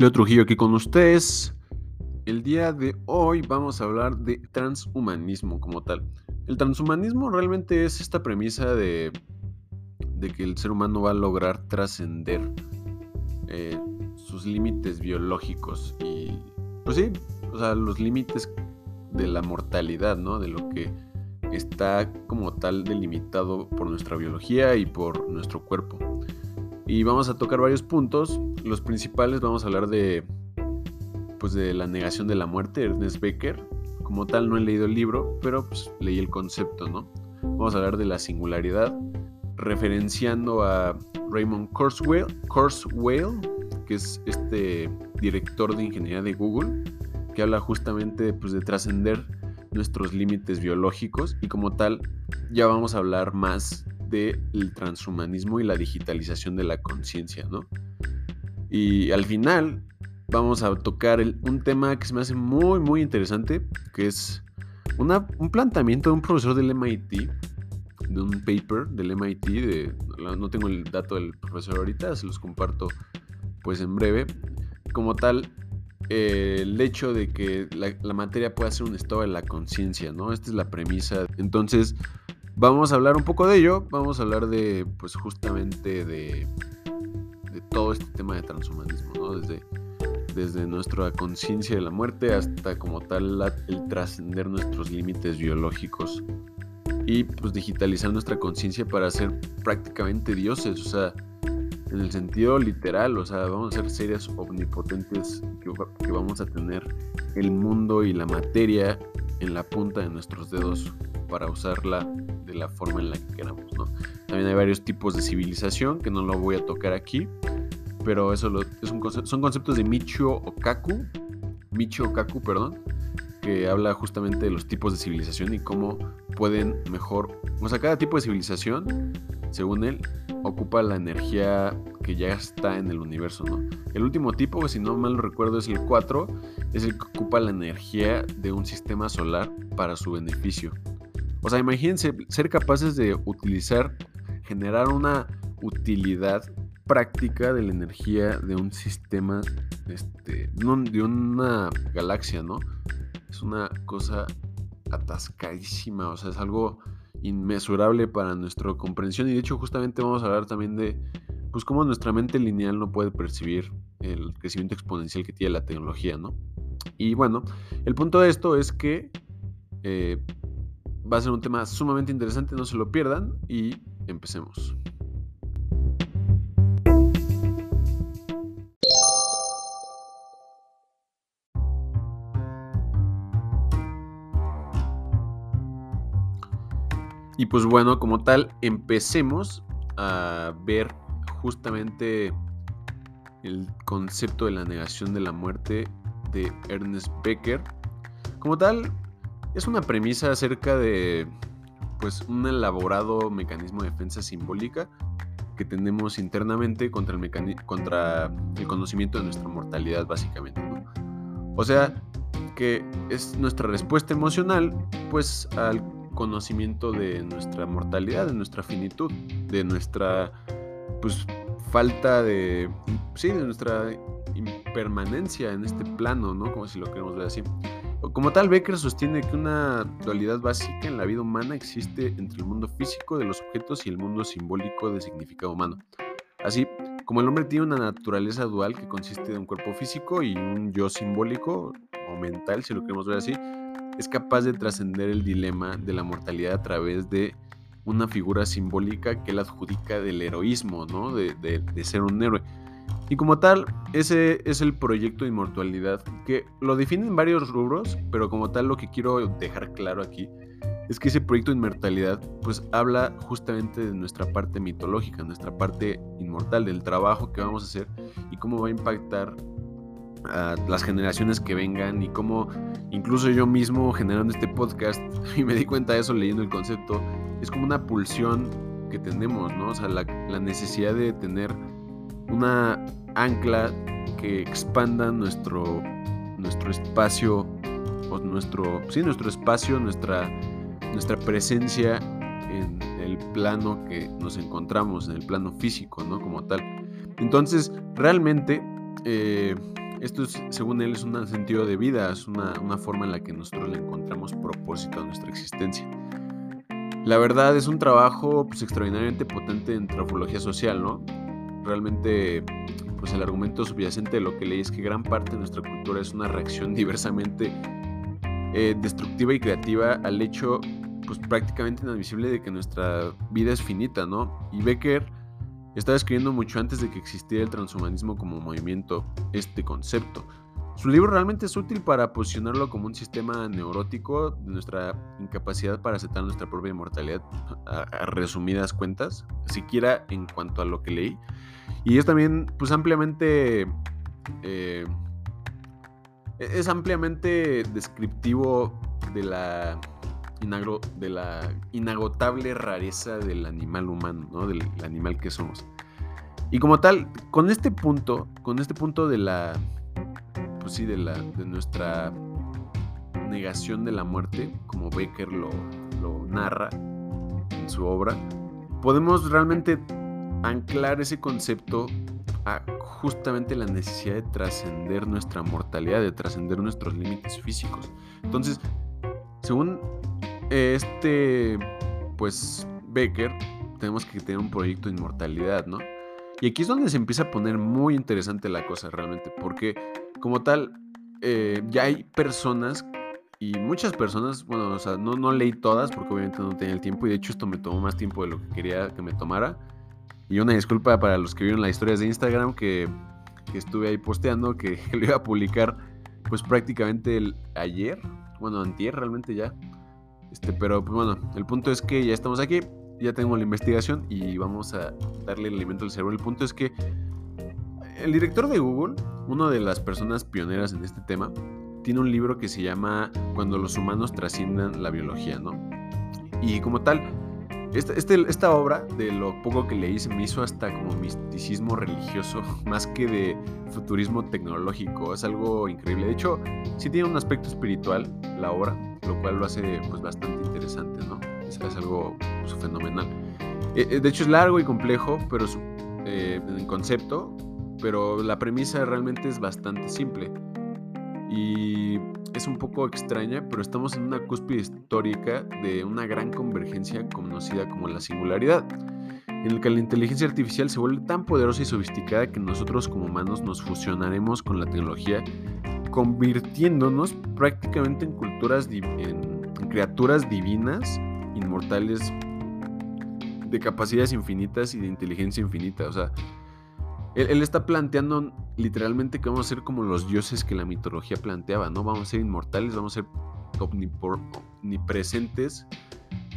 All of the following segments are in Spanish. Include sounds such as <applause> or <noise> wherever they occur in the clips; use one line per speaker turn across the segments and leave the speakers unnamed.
Leo Trujillo aquí con ustedes. El día de hoy vamos a hablar de transhumanismo como tal. El transhumanismo realmente es esta premisa de, de que el ser humano va a lograr trascender eh, sus límites biológicos y, pues sí, o sea, los límites de la mortalidad, ¿no? De lo que está como tal delimitado por nuestra biología y por nuestro cuerpo. Y vamos a tocar varios puntos. Los principales vamos a hablar de pues de la negación de la muerte, Ernest Becker. Como tal no he leído el libro, pero pues, leí el concepto, ¿no? Vamos a hablar de la singularidad, referenciando a Raymond Kurzweil, Kurzweil que es este director de ingeniería de Google, que habla justamente pues, de trascender nuestros límites biológicos y como tal ya vamos a hablar más del transhumanismo y la digitalización de la conciencia, ¿no? Y al final vamos a tocar un tema que se me hace muy, muy interesante, que es un planteamiento de un profesor del MIT, de un paper del MIT, de, no tengo el dato del profesor ahorita, se los comparto pues en breve. Como tal, eh, el hecho de que la, la, materia pueda ser un estado de la conciencia, ¿no? Esta es la premisa. Entonces, Vamos a hablar un poco de ello, vamos a hablar de, pues justamente de todo este tema de transhumanismo, ¿no? Desde, desde nuestra conciencia de la muerte hasta como tal el trascender nuestros límites biológicos y pues digitalizar nuestra conciencia para ser prácticamente dioses, o sea, en el sentido literal, o sea, vamos a ser seres omnipotentes que, que vamos a tener el mundo y la materia en la punta de nuestros dedos para usarla de la forma en la que queramos, ¿no? También hay varios tipos de civilización que no lo voy a tocar aquí, pero eso es un son conceptos de Michio Okaku, Michio Okaku, perdón, que habla justamente de los tipos de civilización y cómo pueden mejor, o sea, cada tipo de civilización, según él, ocupa la energía que ya está en el universo, ¿no? El último tipo, si no mal recuerdo, es el 4, es el que ocupa la energía de un sistema solar para su beneficio. O sea, imagínense ser capaces de utilizar, generar una utilidad práctica de la energía de un sistema, este, de una galaxia, ¿no? Es una cosa atascadísima, o sea, es algo inmesurable para nuestra comprensión y de hecho justamente vamos a hablar también de pues cómo nuestra mente lineal no puede percibir el crecimiento exponencial que tiene la tecnología, ¿no? Y bueno, el punto de esto es que eh, Va a ser un tema sumamente interesante, no se lo pierdan y empecemos. Y pues bueno, como tal, empecemos a ver justamente el concepto de la negación de la muerte de Ernest Becker. Como tal, es una premisa acerca de pues un elaborado mecanismo de defensa simbólica que tenemos internamente contra el, contra el conocimiento de nuestra mortalidad básicamente. O sea, que es nuestra respuesta emocional pues al conocimiento de nuestra mortalidad, de nuestra finitud, de nuestra pues falta de sí, de nuestra impermanencia en este plano, ¿no? Como si lo queremos ver así. Como tal, Becker sostiene que una dualidad básica en la vida humana existe entre el mundo físico de los objetos y el mundo simbólico de significado humano. Así, como el hombre tiene una naturaleza dual que consiste de un cuerpo físico y un yo simbólico o mental, si lo queremos ver así, es capaz de trascender el dilema de la mortalidad a través de una figura simbólica que él adjudica del heroísmo, ¿no? de, de ser un héroe. Y como tal, ese es el proyecto de inmortalidad, que lo definen varios rubros, pero como tal lo que quiero dejar claro aquí es que ese proyecto de inmortalidad pues habla justamente de nuestra parte mitológica, nuestra parte inmortal, del trabajo que vamos a hacer y cómo va a impactar a las generaciones que vengan y cómo incluso yo mismo generando este podcast <laughs> y me di cuenta de eso leyendo el concepto, es como una pulsión que tenemos, ¿no? O sea, la, la necesidad de tener una ancla que expanda nuestro, nuestro espacio, o nuestro, sí, nuestro espacio, nuestra, nuestra presencia en el plano que nos encontramos, en el plano físico, ¿no? Como tal. Entonces, realmente, eh, esto es, según él es un sentido de vida, es una, una forma en la que nosotros le encontramos propósito a nuestra existencia. La verdad es un trabajo pues, extraordinariamente potente en antropología social, ¿no? Realmente, pues el argumento subyacente de lo que leí es que gran parte de nuestra cultura es una reacción <laughs> diversamente eh, destructiva y creativa al hecho, pues prácticamente inadmisible de que nuestra vida es finita, ¿no? Y Becker estaba escribiendo mucho antes de que existiera el transhumanismo como movimiento, este concepto. Su libro realmente es útil para posicionarlo como un sistema neurótico de nuestra incapacidad para aceptar nuestra propia inmortalidad, a, resumidas cuentas, siquiera en cuanto a lo que leí. Y es también, pues, ampliamente. Eh, es ampliamente descriptivo de la de la inagotable rareza del animal humano, ¿no? Del animal que somos. Y como tal, con este punto, con este punto de la, pues sí, de, la, de nuestra negación de la muerte, como Becker lo, lo narra en su obra, podemos realmente anclar ese concepto a justamente la necesidad de trascender nuestra mortalidad, de trascender nuestros límites físicos. Entonces, según este, pues, Becker, tenemos que tener un proyecto de inmortalidad, ¿no? Y aquí es donde se empieza a poner muy interesante la cosa realmente, porque como tal, eh, ya hay personas y muchas personas, bueno, o sea, no, no leí todas porque obviamente no tenía el tiempo y de hecho esto me tomó más tiempo de lo que quería que me tomara. Y una disculpa para los que vieron las historias de Instagram que, que estuve ahí posteando, que, <laughs> lo iba a publicar pues prácticamente el, ayer, bueno, antier realmente ya. Este, pero pues bueno, el punto es que ya estamos aquí, ya tengo la investigación y vamos a darle el alimento al cerebro. El punto es que el director de Google, una de las personas pioneras en este tema, tiene un libro que se llama Cuando los humanos trasciendan la biología, ¿no? Y como tal, esta, este, esta obra, de lo poco que leí, se me hizo hasta como misticismo religioso, <laughs> más que de futurismo tecnológico. Es algo increíble. De hecho, sí tiene un aspecto espiritual la obra, lo cual lo hace pues, bastante interesante, ¿no? Es, algo pues, fenomenal. Eh, eh, de hecho, es largo y complejo, pero su, eh, en concepto, pero la premisa realmente es bastante simple. Y es un poco extraña, pero estamos en una cúspide histórica de una gran convergencia conocida como la singularidad, en la que la inteligencia artificial se vuelve tan poderosa y sofisticada que nosotros como humanos nos fusionaremos con la tecnología, convirtiéndonos prácticamente en culturas, en, criaturas divinas, inmortales, de capacidades infinitas y de inteligencia infinita. O sea, él, está planteando literalmente que vamos a ser como los dioses que la mitología planteaba, ¿no? Vamos a ser inmortales, vamos a ser omnipresentes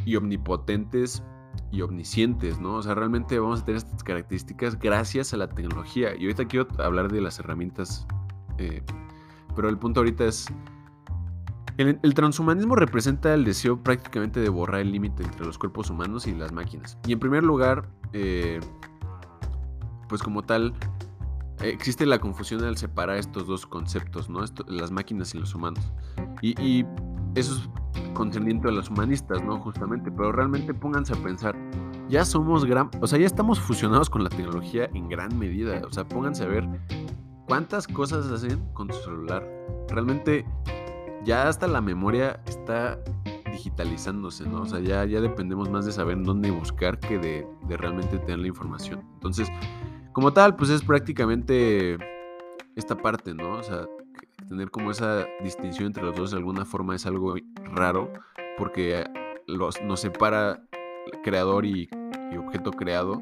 y omnipotentes y omniscientes, ¿no? O sea, realmente vamos a tener estas características gracias a la tecnología. Y ahorita quiero hablar de las herramientas, eh, pero el punto ahorita es... El, transhumanismo representa el deseo prácticamente de borrar el límite entre los cuerpos humanos y las máquinas. Y en primer lugar, eh, pues como tal, existe la confusión al separar estos dos conceptos, ¿no? las máquinas y los humanos. Y, eso es concerniente a los humanistas, ¿no? Justamente, pero realmente pónganse a pensar, ya somos gran, o sea, ya estamos fusionados con la tecnología en gran medida, o sea, pónganse a ver cuántas cosas hacen con su celular. Realmente ya hasta la memoria está digitalizándose, ¿no? O sea, ya, ya dependemos más de saber dónde buscar que de, de realmente tener la información. Entonces, como tal, pues es prácticamente esta parte, ¿no? O sea, tener como esa distinción entre los dos de alguna forma es algo raro porque los, nos separa creador y, objeto creado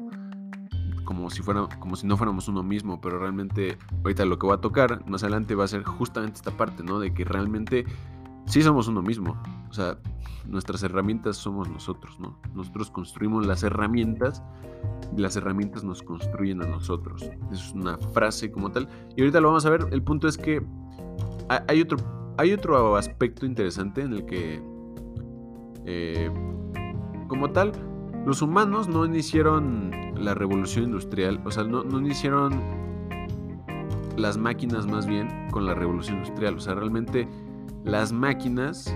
como si, fuera, como si no fuéramos uno mismo, pero realmente ahorita lo que voy a tocar más adelante va a ser justamente esta parte, ¿no? De que realmente sí somos uno mismo. O sea, nuestras herramientas somos nosotros, ¿no? Nosotros construimos las herramientas y las herramientas nos construyen a nosotros. es una frase como tal. Y ahorita lo vamos a ver. El punto es que hay otro, hay otro aspecto interesante en el que, eh, como tal, los humanos no iniciaron la revolución industrial, o sea, no, no iniciaron las máquinas más bien con la revolución industrial. O sea, realmente las máquinas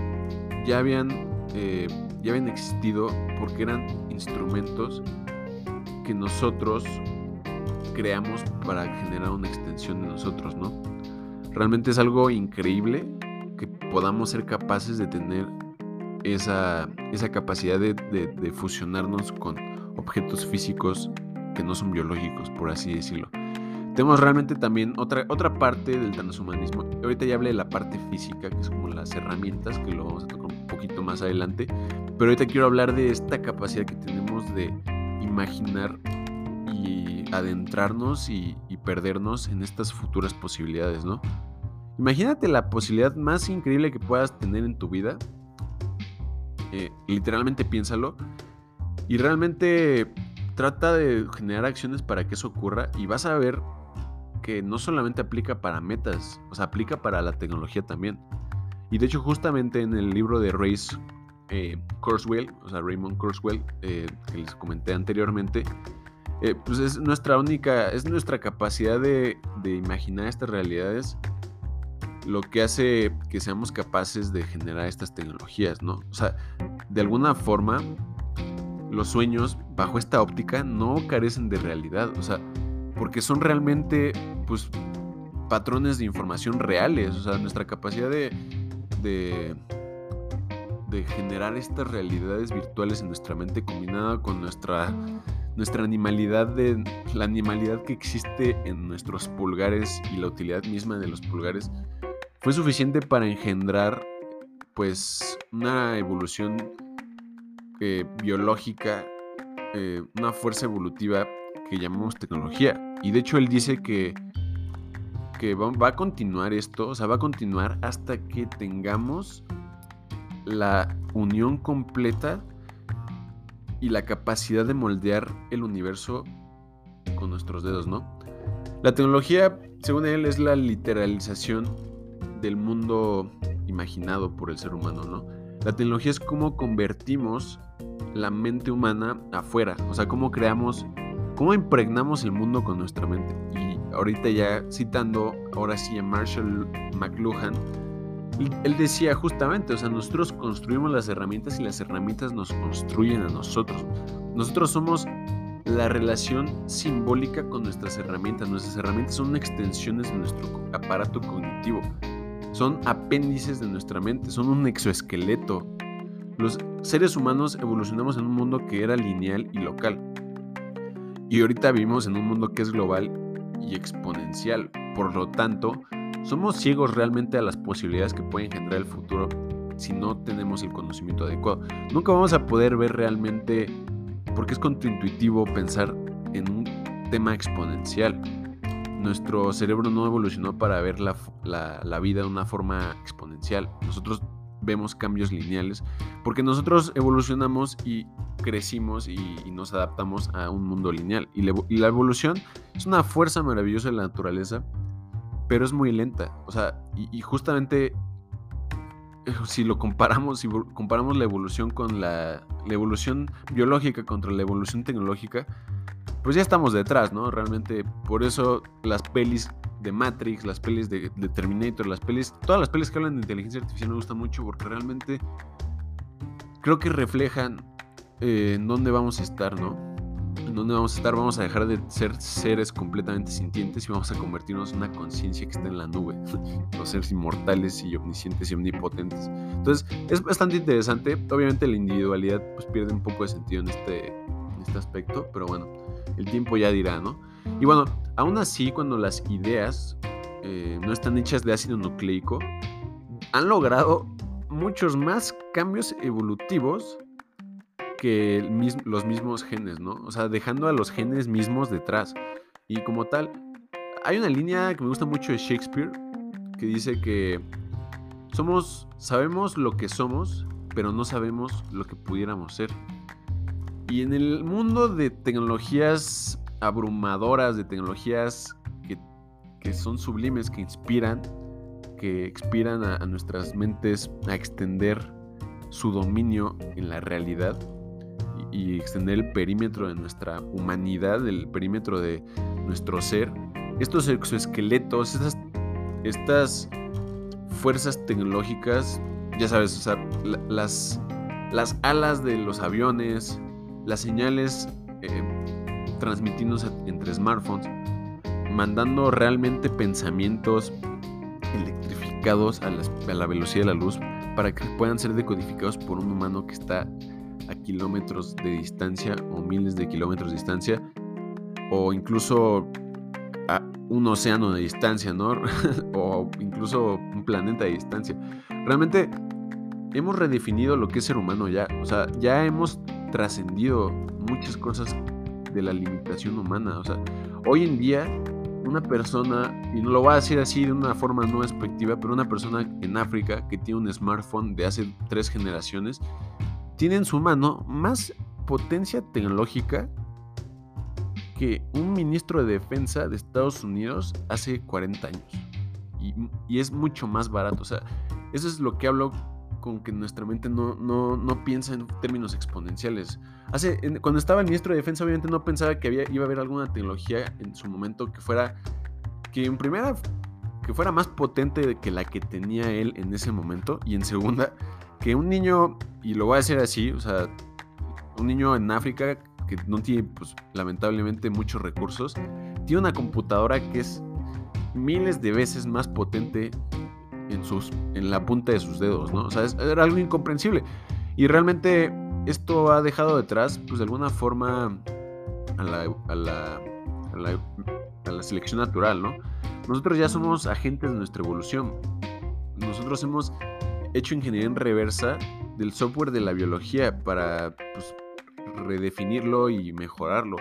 ya habían, eh, ya habían existido porque eran instrumentos que nosotros creamos para generar una extensión de nosotros, ¿no? Realmente es algo increíble que podamos ser capaces de tener esa, esa capacidad de, de fusionarnos con objetos físicos que no son biológicos, por así decirlo. Tenemos realmente también otra, otra parte del transhumanismo. Ahorita ya hablé de la parte física, que es como las herramientas, que lo vamos a tocar un poquito más adelante. Pero ahorita quiero hablar de esta capacidad que tenemos de imaginar y adentrarnos y, perdernos en estas futuras posibilidades, ¿no? Imagínate la posibilidad más increíble que puedas tener en tu vida. Eh, literalmente piénsalo. Y realmente trata de generar acciones para que eso ocurra y vas a ver que no solamente aplica para metas, o sea, aplica para la tecnología también. Y de hecho, justamente en el libro de Race eh, o sea, Raymond Kurzweil, eh, que les comenté anteriormente, eh, pues es nuestra única, es nuestra capacidad de, de imaginar estas realidades lo que hace que seamos capaces de generar estas tecnologías, ¿no? O sea, de alguna forma, los sueños bajo esta óptica no carecen de realidad, o sea, porque son realmente, pues, patrones de información reales, o sea, nuestra capacidad de, de, generar estas realidades virtuales en nuestra mente combinada con nuestra, nuestra animalidad, de, la animalidad que existe en nuestros pulgares y la utilidad misma de los pulgares, fue suficiente para engendrar, pues, una evolución eh, biológica, eh, una fuerza evolutiva que llamamos tecnología. Y de hecho él dice que, que va, a continuar esto, o sea, va a continuar hasta que tengamos la unión completa y la capacidad de moldear el universo con nuestros dedos, ¿no? La tecnología, según él, es la literalización del mundo imaginado por el ser humano, ¿no? La tecnología es cómo convertimos la mente humana afuera, o sea, cómo creamos, cómo impregnamos el mundo con nuestra mente. Y ahorita ya citando, ahora sí a Marshall McLuhan, él decía justamente, o sea, nosotros construimos las herramientas y las herramientas nos construyen a nosotros. Nosotros somos la relación simbólica con nuestras herramientas. Nuestras herramientas son extensiones de nuestro aparato cognitivo. Son apéndices de nuestra mente, son un exoesqueleto los seres humanos evolucionamos en un mundo que era lineal y local. Y ahorita vivimos en un mundo que es global y exponencial. Por lo tanto, somos ciegos realmente a las posibilidades que puede engendrar el futuro si no tenemos el conocimiento adecuado. Nunca vamos a poder ver realmente, porque es contraintuitivo pensar en un tema exponencial. Nuestro cerebro no evolucionó para ver la, la vida de una forma exponencial. Nosotros vemos cambios lineales, porque nosotros evolucionamos y crecimos y, nos adaptamos a un mundo lineal. Y, la evolución es una fuerza maravillosa de la naturaleza, pero es muy lenta. O sea, y, justamente eh, <laughs> si lo comparamos, si comparamos la evolución con la, la evolución biológica contra la evolución tecnológica, pues ya estamos detrás, ¿no? Realmente por eso las pelis de Matrix, las pelis de, Terminator, las pelis, todas las pelis que hablan de inteligencia artificial me gustan mucho porque realmente creo que reflejan eh, en dónde vamos a estar, ¿no? En dónde vamos a estar, vamos a dejar de ser seres completamente sintientes y vamos a convertirnos en una conciencia que está en la nube, <laughs> los seres inmortales y omniscientes y omnipotentes. Entonces, es bastante interesante. Obviamente la individualidad pues pierde un poco de sentido en este, en este aspecto, pero bueno, el tiempo ya dirá, ¿no? Y bueno, aún así, cuando las ideas eh, no están hechas de ácido nucleico, han logrado muchos más cambios evolutivos que los mismos genes, ¿no? O sea, dejando a los genes mismos detrás. Y como tal, hay una línea que me gusta mucho de Shakespeare que dice que somos, sabemos lo que somos, pero no sabemos lo que pudiéramos ser. Y en el mundo de tecnologías abrumadoras, de tecnologías que, son sublimes, que inspiran, que expiran a, nuestras mentes a extender su dominio en la realidad y, extender el perímetro de nuestra humanidad, el perímetro de nuestro ser. Estos exoesqueletos, estas, estas fuerzas tecnológicas, ya sabes, o las, las alas de los aviones, las señales eh, transmitiéndose entre smartphones, mandando realmente pensamientos electrificados a, la velocidad de la luz para que puedan ser decodificados por un humano que está a kilómetros de distancia o miles de kilómetros de distancia o incluso a un océano de distancia, ¿no? <laughs> o incluso un planeta de distancia. Realmente hemos redefinido lo que es ser humano ya, o sea, ya hemos trascendido muchas cosas de la limitación humana, o sea, hoy en día una persona, y no lo voy a decir así de una forma no despectiva, pero una persona en África que tiene un smartphone de hace tres generaciones, tiene en su mano más potencia tecnológica que un ministro de defensa de Estados Unidos hace 40 años. Y, y, es mucho más barato. O sea, eso es lo que hablo con que nuestra mente no, no, no piensa en términos exponenciales. Hace, cuando estaba el ministro de Defensa, obviamente no pensaba que había, iba a haber alguna tecnología en su momento que fuera, que en primera, que fuera más potente que la que tenía él en ese momento, y en segunda, que un niño, y lo voy a decir así, o sea, un niño en África que no tiene, pues, lamentablemente muchos recursos, tiene una computadora que es miles de veces más potente en, sus, en la punta de sus dedos, ¿no? O sea, era algo incomprensible. Y realmente esto ha dejado detrás, pues de alguna forma, a la, a la, a la, selección natural, ¿no? Nosotros ya somos agentes de nuestra evolución. Nosotros hemos hecho ingeniería en reversa del software de la biología para pues, redefinirlo y mejorarlo.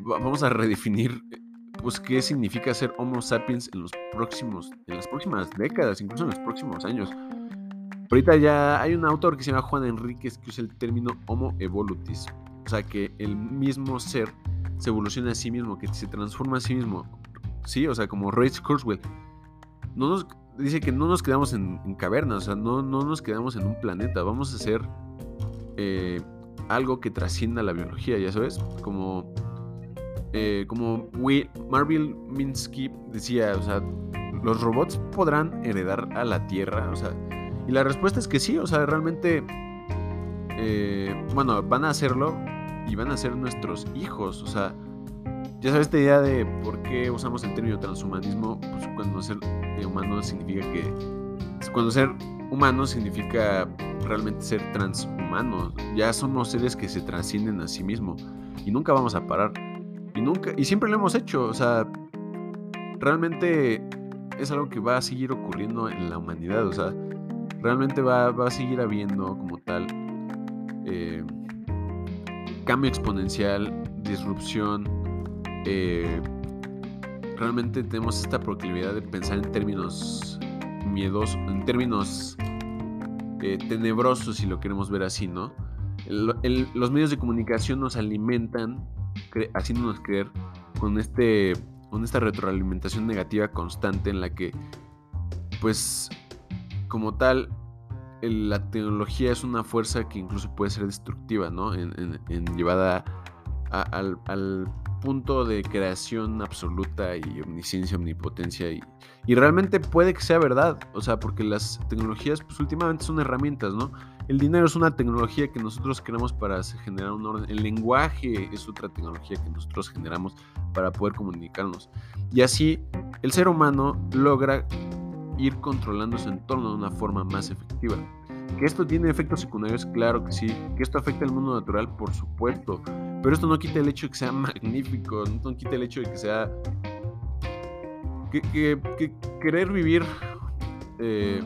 Vamos a redefinir pues qué significa ser Homo sapiens en los próximos, en las próximas décadas, incluso en los próximos años. Ahorita ya hay un autor que se llama Juan Enríquez que usa el término Homo evolutis, o sea que el mismo ser se evoluciona a sí mismo, que se transforma a sí mismo, sí, o sea como Ray Kurzweil. No nos, dice que no nos quedamos en, cavernas, o sea, no, no, nos quedamos en un planeta, vamos a ser eh, algo que trascienda la biología, ya sabes, como eh, como Marvel Minsky decía, o sea, los robots podrán heredar a la Tierra, y la respuesta es que sí, o sea, realmente, eh, bueno, van a hacerlo y van a ser nuestros hijos, o sea, ya sabes esta idea de por qué usamos el término transhumanismo, pues cuando ser humano significa que, cuando ser humano significa realmente ser transhumano, ya somos seres que se trascienden a sí mismos y nunca vamos a parar. Y nunca, y siempre lo hemos hecho. O sea, realmente es algo que va a seguir ocurriendo en la humanidad. O sea, realmente va, a seguir habiendo como tal eh, cambio exponencial, disrupción. Eh, realmente tenemos esta proclividad de pensar en términos miedosos, en términos eh, tenebrosos, si lo queremos ver así, ¿no? Los medios de comunicación nos alimentan haciéndonos creer con, este, con esta retroalimentación negativa constante en la que, pues, como tal, la tecnología es una fuerza que incluso puede ser destructiva, ¿no? En, llevada al, punto de creación absoluta y omnisciencia, omnipotencia. Y, y realmente puede que sea verdad, o sea, porque las tecnologías, pues últimamente son herramientas, ¿no? El dinero es una tecnología que nosotros creamos para generar un orden. El lenguaje es otra tecnología que nosotros generamos para poder comunicarnos. Y así el ser humano logra ir controlando su entorno de una forma más efectiva. Que esto tiene efectos secundarios, claro que sí. Que esto afecta al mundo natural, por supuesto. Pero esto no quita el hecho de que sea magnífico, no quita el hecho de que sea... Que, querer vivir... Eh,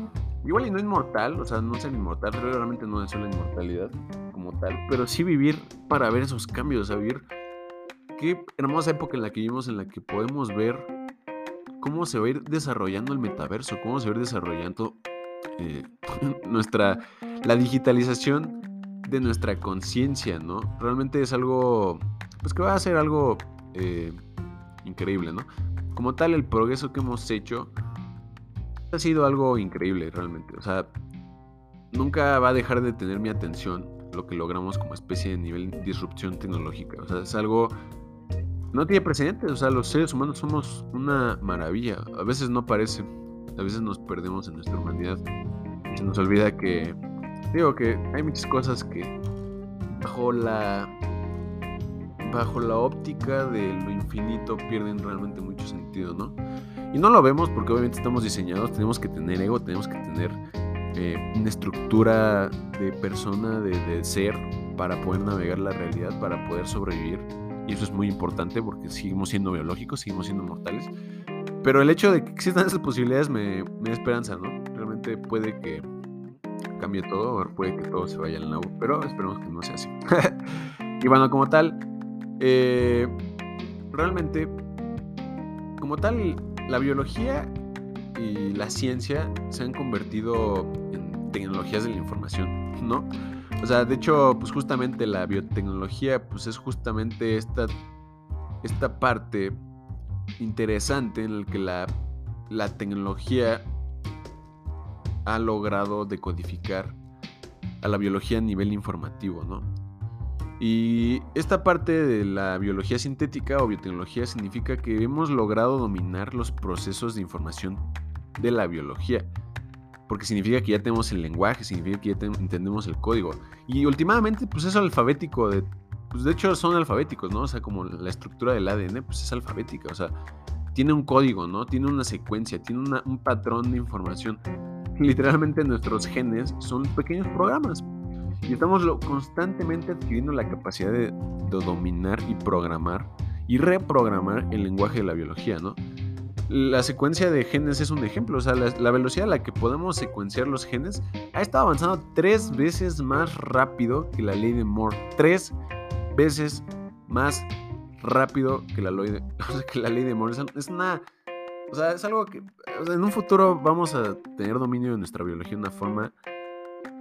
Igual y no inmortal, o sea, no ser inmortal, realmente no es la inmortalidad como tal, pero sí vivir para ver esos cambios, a vivir qué hermosa época en la que vivimos, en la que podemos ver cómo se va a ir desarrollando el metaverso, cómo se va a ir desarrollando eh, <laughs> nuestra, la digitalización de nuestra conciencia, ¿no? Realmente es algo, pues que va a ser algo eh, increíble, ¿no? Como tal, el progreso que hemos hecho ha sido algo increíble realmente. O sea, nunca va a dejar de tener mi atención lo que logramos como especie de nivel disrupción tecnológica. O sea, es algo... No tiene precedentes. O sea, los seres humanos somos una maravilla. A veces no parece. A veces nos perdemos en nuestra humanidad. Se nos olvida que... Digo que hay muchas cosas que bajo la bajo la óptica de lo infinito pierden realmente mucho sentido, ¿no? Y no lo vemos porque obviamente estamos diseñados, tenemos que tener ego, tenemos que tener eh, una estructura de persona, de, de ser, para poder navegar la realidad, para poder sobrevivir. Y eso es muy importante porque seguimos siendo biológicos, seguimos siendo mortales. Pero el hecho de que existan esas posibilidades me, me da esperanza, ¿no? Realmente puede que cambie todo, puede que todo se vaya al nuevo, pero esperemos que no sea así. <laughs> y bueno, como tal, eh, realmente, como tal, la biología y la ciencia se han convertido en tecnologías de la información, ¿no? O sea, de hecho, pues justamente la biotecnología, pues es justamente esta, esta parte interesante en la que la, la tecnología ha logrado decodificar a la biología a nivel informativo, ¿no? Y esta parte de la biología sintética o biotecnología significa que hemos logrado dominar los procesos de información de la biología. Porque significa que ya tenemos el lenguaje, significa que ya entendemos el código. Y últimamente, pues es alfabético. De, pues de hecho son alfabéticos, ¿no? O sea, como la estructura del ADN, pues es alfabética. O sea, tiene un código, ¿no? Tiene una secuencia, tiene un patrón de información. Literalmente nuestros genes son pequeños programas. Y estamos constantemente adquiriendo la capacidad de, dominar y programar y reprogramar el lenguaje de la biología, ¿no? La secuencia de genes es un ejemplo, o sea, la, velocidad a la que podemos secuenciar los genes ha estado avanzando tres veces más rápido que la ley de Moore. Tres veces más rápido que la, ley de, <laughs> que la ley de Moore. Es una... O sea, es algo que en un futuro vamos a tener dominio de nuestra biología de una forma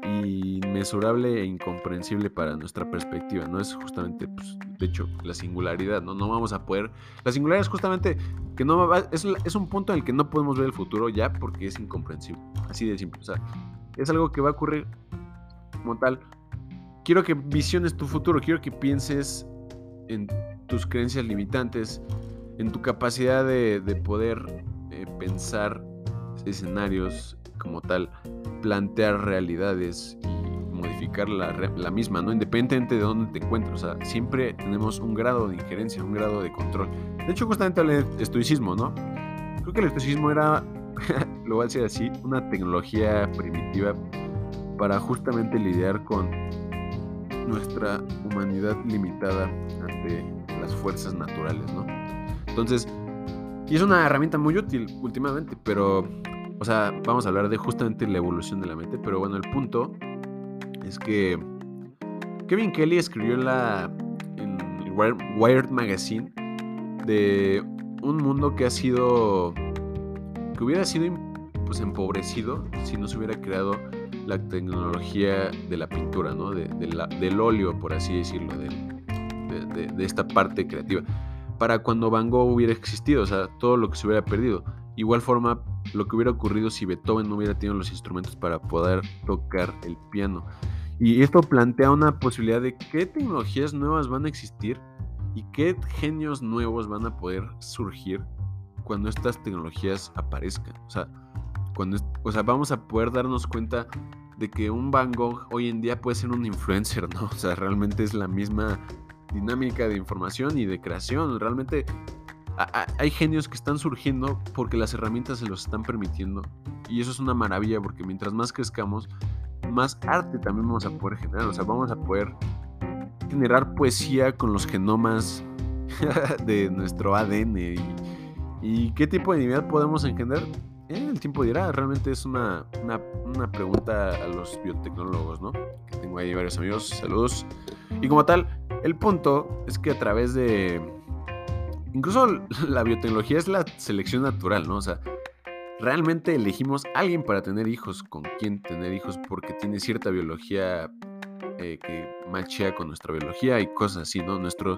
inmesurable e incomprensible para nuestra perspectiva, ¿no? Es justamente, pues, de hecho, la singularidad, ¿no? No vamos a poder... La singularidad es justamente que no es, es un punto en el que no podemos ver el futuro ya porque es incomprensible, así de simple, o sea, es algo que va a ocurrir como tal. Quiero que visiones tu futuro, quiero que pienses en tus creencias limitantes, en tu capacidad de, poder eh, pensar escenarios como tal, plantear realidades y modificar la, misma, ¿no? Independientemente de dónde te encuentres. Siempre tenemos un grado de injerencia, un grado de control. De hecho, justamente de estoicismo, ¿no? Creo que el estoicismo era, <laughs> lo voy a decir así, una tecnología primitiva para justamente lidiar con nuestra humanidad limitada ante las fuerzas naturales, ¿no? Entonces, y es una herramienta muy útil últimamente, pero o sea, vamos a hablar de justamente la evolución de la mente, pero bueno, el punto es que Kevin Kelly escribió en la Wired Magazine de un mundo que ha sido que hubiera sido pues empobrecido si no se hubiera creado la tecnología de la pintura, ¿no? De, del óleo, por así decirlo, de, de, esta parte creativa. Para cuando Van Gogh hubiera existido, o sea, todo lo que se hubiera perdido. Igual forma, lo que hubiera ocurrido si Beethoven no hubiera tenido los instrumentos para poder tocar el piano. Y esto plantea una posibilidad de qué tecnologías nuevas van a existir y qué genios nuevos van a poder surgir cuando estas tecnologías aparezcan. O sea, cuando, o sea, vamos a poder darnos cuenta de que un Van Gogh hoy en día puede ser un influencer, ¿no? <laughs> O sea, realmente es la misma dinámica de información y de creación. Realmente hay genios que están surgiendo porque las herramientas se los están permitiendo. Y eso es una maravilla porque mientras más crezcamos, más arte también vamos a poder generar. O sea, vamos a poder generar poesía con los genomas <laughs> de nuestro ADN. Y, qué tipo de nivel podemos engendrar? Eh, el tiempo dirá, realmente es una, una, una, pregunta a los biotecnólogos, ¿no? Que tengo ahí varios amigos, saludos. Y como tal, el punto es que a través de, incluso <laughs> la biotecnología es la selección natural, ¿no? O sea, realmente elegimos a alguien para tener hijos, con quien tener hijos, porque tiene cierta biología eh, que machea con nuestra biología y cosas así, ¿no? Nuestro,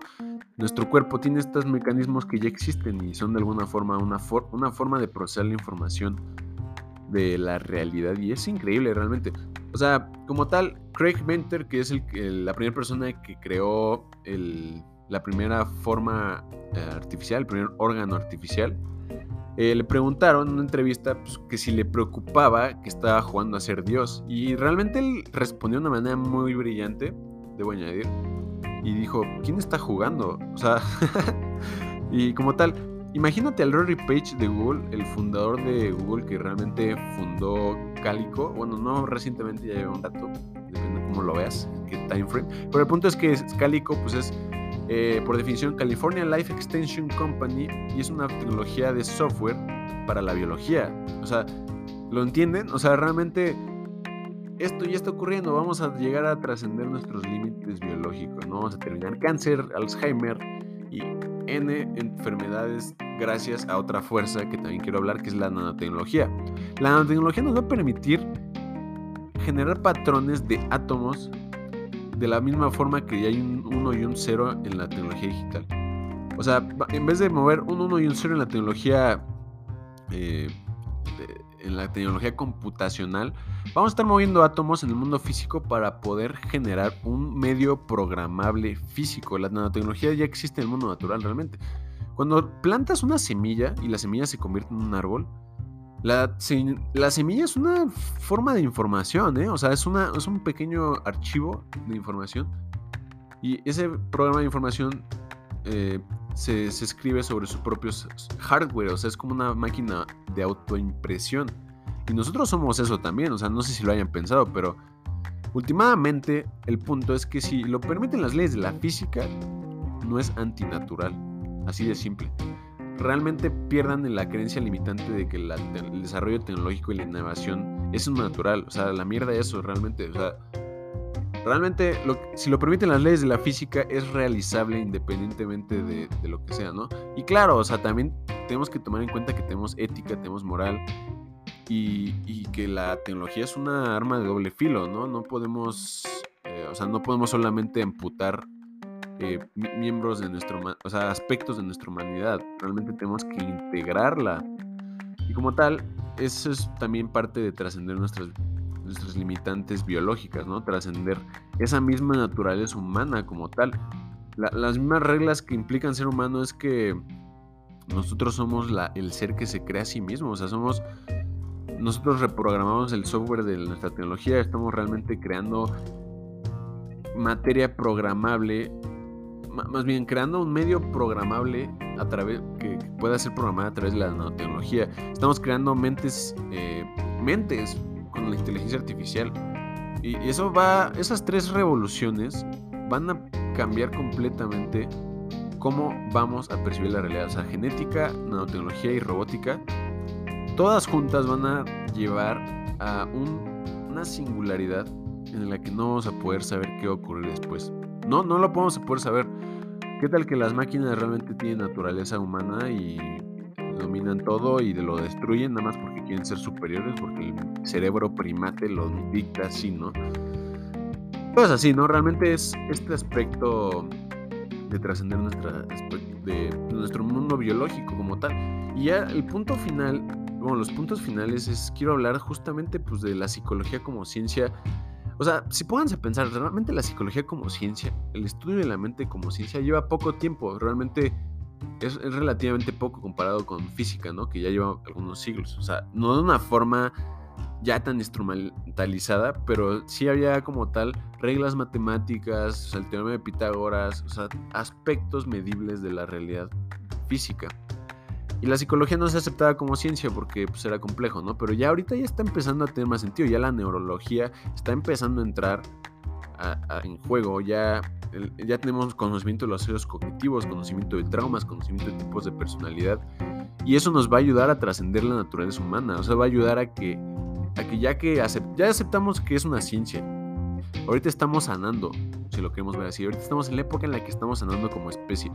nuestro cuerpo tiene estos mecanismos que ya existen y son de alguna forma una, una forma de procesar la información de la realidad y es increíble realmente. O sea, como tal, Craig Venter, que es el, la primera persona que creó el la primera forma eh, artificial, el primer órgano artificial, eh, le preguntaron en una entrevista pues, que si le preocupaba que estaba jugando a ser Dios. Y realmente él respondió de una manera muy brillante, debo añadir, y dijo, ¿quién está jugando? O sea, <laughs> y como tal, imagínate al Larry Page de Google, el fundador de Google que realmente fundó Calico. Bueno, no recientemente, ya lleva un dato, depende de cómo lo veas, qué time frame. Pero el punto es que Calico, pues es eh, por definición California Life Extension Company y es una tecnología de software para la biología. O sea, ¿lo entienden? O sea, realmente esto ya está ocurriendo, vamos a llegar a trascender nuestros límites biológicos, no vamos a terminar cáncer, Alzheimer y N enfermedades gracias a otra fuerza que también quiero hablar, que es la nanotecnología. La nanotecnología nos va a permitir generar patrones de átomos de la misma forma que ya hay un 1 y un 0 en la tecnología digital. O sea, en vez de mover un 1 y un 0 en la tecnología eh, en la tecnología computacional, vamos a estar moviendo átomos en el mundo físico para poder generar un medio programable físico. La nanotecnología ya existe en el mundo natural realmente. Cuando plantas una semilla y la semilla se convierte en un árbol, la, semilla es una forma de información, ¿eh? o sea, es, una, es un pequeño archivo de información. Y ese programa de información eh, se, escribe sobre su propio hardware, o sea, es como una máquina de autoimpresión. Y nosotros somos eso también, o sea, no sé si lo hayan pensado, pero últimamente el punto es que si lo permiten las leyes de la física, no es antinatural, así de simple. Realmente pierdan la creencia limitante de que el desarrollo tecnológico y la innovación es un natural, o sea, la mierda es eso, realmente, o sea, realmente, si lo permiten las leyes de la física, es realizable independientemente de, lo que sea, ¿no? Y claro, o sea, también tenemos que tomar en cuenta que tenemos ética, tenemos moral y, que la tecnología es una arma de doble filo, ¿no? No podemos, eh, o sea, no podemos solamente amputar eh, miembros de nuestro, o sea, aspectos de nuestra humanidad. Realmente tenemos que integrarla. Y como tal, eso es también parte de trascender nuestras nuestras limitantes biológicas, ¿no? Trascender esa misma naturaleza humana como tal. las mismas reglas que implican ser humano es que nosotros somos la, el ser que se crea a sí mismo, o sea, somos... Nosotros reprogramamos el software de nuestra tecnología, estamos realmente creando materia programable, más bien creando un medio programable a través que pueda ser programada a través de la nanotecnología. Estamos creando mentes, eh, mentes con la inteligencia artificial. Y eso va, esas tres revoluciones van a cambiar completamente cómo vamos a percibir la realidad. O sea, genética, nanotecnología y robótica, todas juntas van a llevar a una singularidad en la que no vamos a poder saber qué va a ocurrir después. No, no lo podemos saber. ¿Qué tal que las máquinas realmente tienen naturaleza humana y dominan todo y lo destruyen nada más porque quieren ser superiores, porque el cerebro primate lo dicta así, ¿no? Pues así, ¿no? Realmente es este aspecto de trascender nuestra, de nuestro mundo biológico como tal. Y ya el punto final, bueno, los puntos finales es, quiero hablar justamente pues de la psicología como ciencia. O sea, si pónganse a pensar, realmente la psicología como ciencia, el estudio de la mente como ciencia lleva poco tiempo. Realmente es, relativamente poco comparado con física, ¿no? Que ya lleva algunos siglos. O sea, no de una forma ya tan instrumentalizada, pero sí había como tal reglas matemáticas, o sea, el teorema de Pitágoras, o sea, aspectos medibles de la realidad física. Y la psicología no se aceptaba como ciencia porque pues, era complejo, ¿no? Pero ya ahorita ya está empezando a tener más sentido, ya la neurología está empezando a entrar en juego, ya, ya tenemos conocimiento de los accesos cognitivos, conocimiento de traumas, conocimiento de tipos de personalidad, y eso nos va a ayudar a trascender la naturaleza humana, o sea, va a ayudar a que, a que ya que ya aceptamos que es una ciencia, ahorita estamos sanando, si lo queremos ver así, ahorita estamos en la época en la que estamos sanando como especie.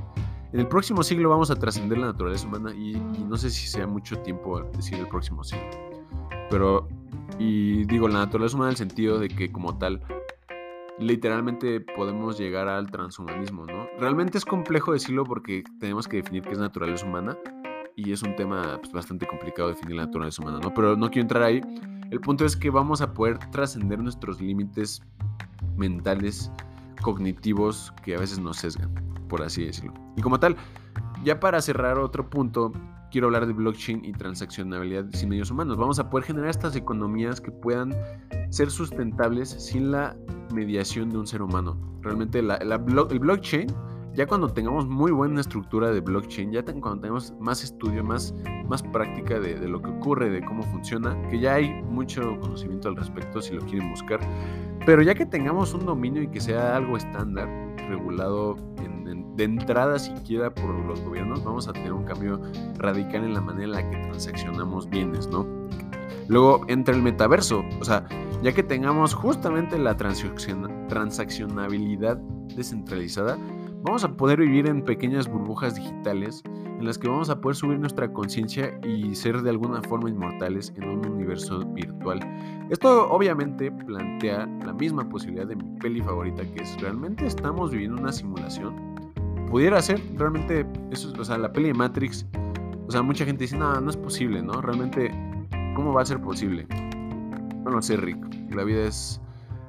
En el próximo siglo vamos a trascender la naturaleza humana y, no sé si sea mucho tiempo decir el próximo siglo. Pero, y digo, la naturaleza humana en el sentido de que como tal literalmente podemos llegar al transhumanismo, ¿no? Realmente es complejo decirlo porque tenemos que definir qué es naturaleza humana y es un tema pues, bastante complicado definir la naturaleza humana, ¿no? Pero no quiero entrar ahí. El punto es que vamos a poder trascender nuestros límites mentales, cognitivos que a veces nos sesgan, por así decirlo. Y como tal, ya para cerrar otro punto, quiero hablar de blockchain y transaccionabilidad sin medios humanos. Vamos a poder generar estas economías que puedan ser sustentables sin la mediación de un ser humano. Realmente el blockchain ya cuando tengamos muy buena estructura de blockchain, ya cuando tengamos más estudio, más, más práctica de, de, lo que ocurre, de cómo funciona, que ya hay mucho conocimiento al respecto si lo quieren buscar, pero ya que tengamos un dominio y que sea algo estándar, regulado de entrada siquiera por los gobiernos, vamos a tener un cambio radical en la manera en la que transaccionamos bienes, ¿no? Luego entra el metaverso, o sea, ya que tengamos justamente la transaccionabilidad descentralizada, vamos a poder vivir en pequeñas burbujas digitales en las que vamos a poder subir nuestra conciencia y ser de alguna forma inmortales en un universo virtual. Esto obviamente plantea la misma posibilidad de mi peli favorita, que es realmente estamos viviendo una simulación. Pudiera ser realmente, eso, o sea, la peli de Matrix, o sea, mucha gente dice, no, no es posible, ¿no? Realmente, ¿cómo va a ser posible? No lo sé, Rick. La vida es...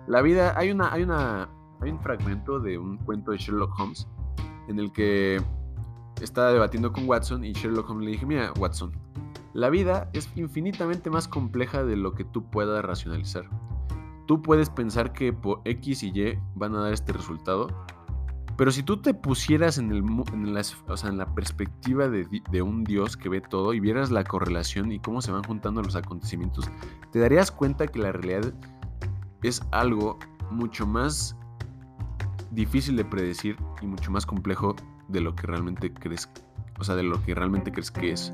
La vida, hay una, hay una, hay un fragmento de un cuento de Sherlock Holmes en el que estaba debatiendo con Watson y Sherlock Holmes le dije, mira, Watson, la vida es infinitamente más compleja de lo que tú puedas racionalizar. Tú puedes pensar que por X y Y van a dar este resultado, pero si tú te pusieras en, el, en, la, perspectiva de, un Dios que ve todo y vieras la correlación y cómo se van juntando los acontecimientos, te darías cuenta que la realidad es algo mucho más difícil de predecir y mucho más complejo de lo que realmente crees, o sea, de lo que realmente crees que es.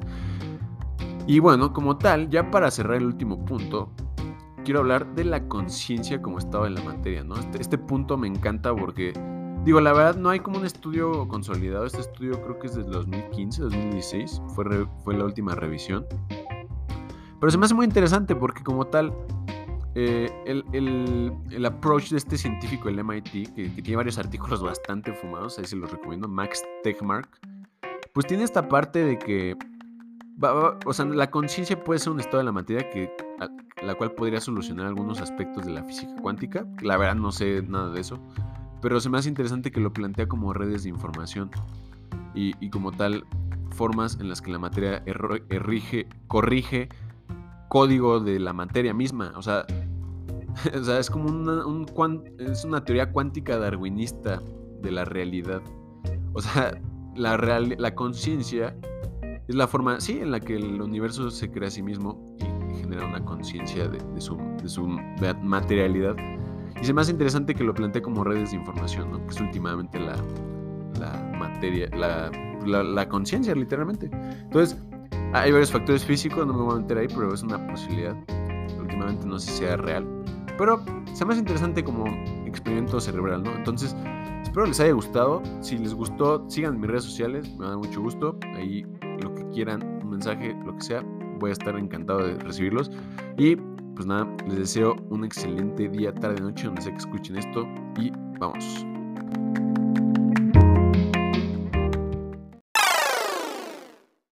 Y bueno, como tal, ya para cerrar el último punto, quiero hablar de la conciencia como estaba en la materia, ¿no? Este, este, punto me encanta porque, digo, la verdad no hay como un estudio consolidado, este estudio creo que es del 2015, 2016, fue, fue la última revisión. Pero se me hace muy interesante porque como tal, eh, el, el, el, approach de este científico del MIT, que, que, tiene varios artículos bastante fumados, ahí se los recomiendo, Max Tegmark, pues tiene esta parte de que, o sea, la conciencia puede ser un estado de la materia que, la cual podría solucionar algunos aspectos de la física cuántica. La verdad no sé nada de eso, pero se me hace interesante que lo plantea como redes de información y, como tal formas en las que la materia corrige código de la materia misma. O sea, <laughs> o sea es como una, un, es una teoría cuántica darwinista de la realidad. O sea, la, real, la conciencia es la forma, sí, en la que el universo se crea a sí mismo y genera una conciencia de, su, de, su, materialidad. Y se me hace interesante que lo plantee como redes de información, ¿no? que es últimamente la, la materia, la, la, la conciencia, literalmente. Entonces, hay varios factores físicos, no me voy a meter ahí, pero es una posibilidad. Últimamente no sé si sea real. Pero se me hace interesante como experimento cerebral, ¿no? Entonces, espero les haya gustado. Si les gustó, sigan mis redes sociales, me da mucho gusto. Ahí lo que quieran, un mensaje, lo que sea, voy a estar encantado de recibirlos. Y pues nada, les deseo un excelente día, tarde, noche, donde sea que escuchen esto y vamos.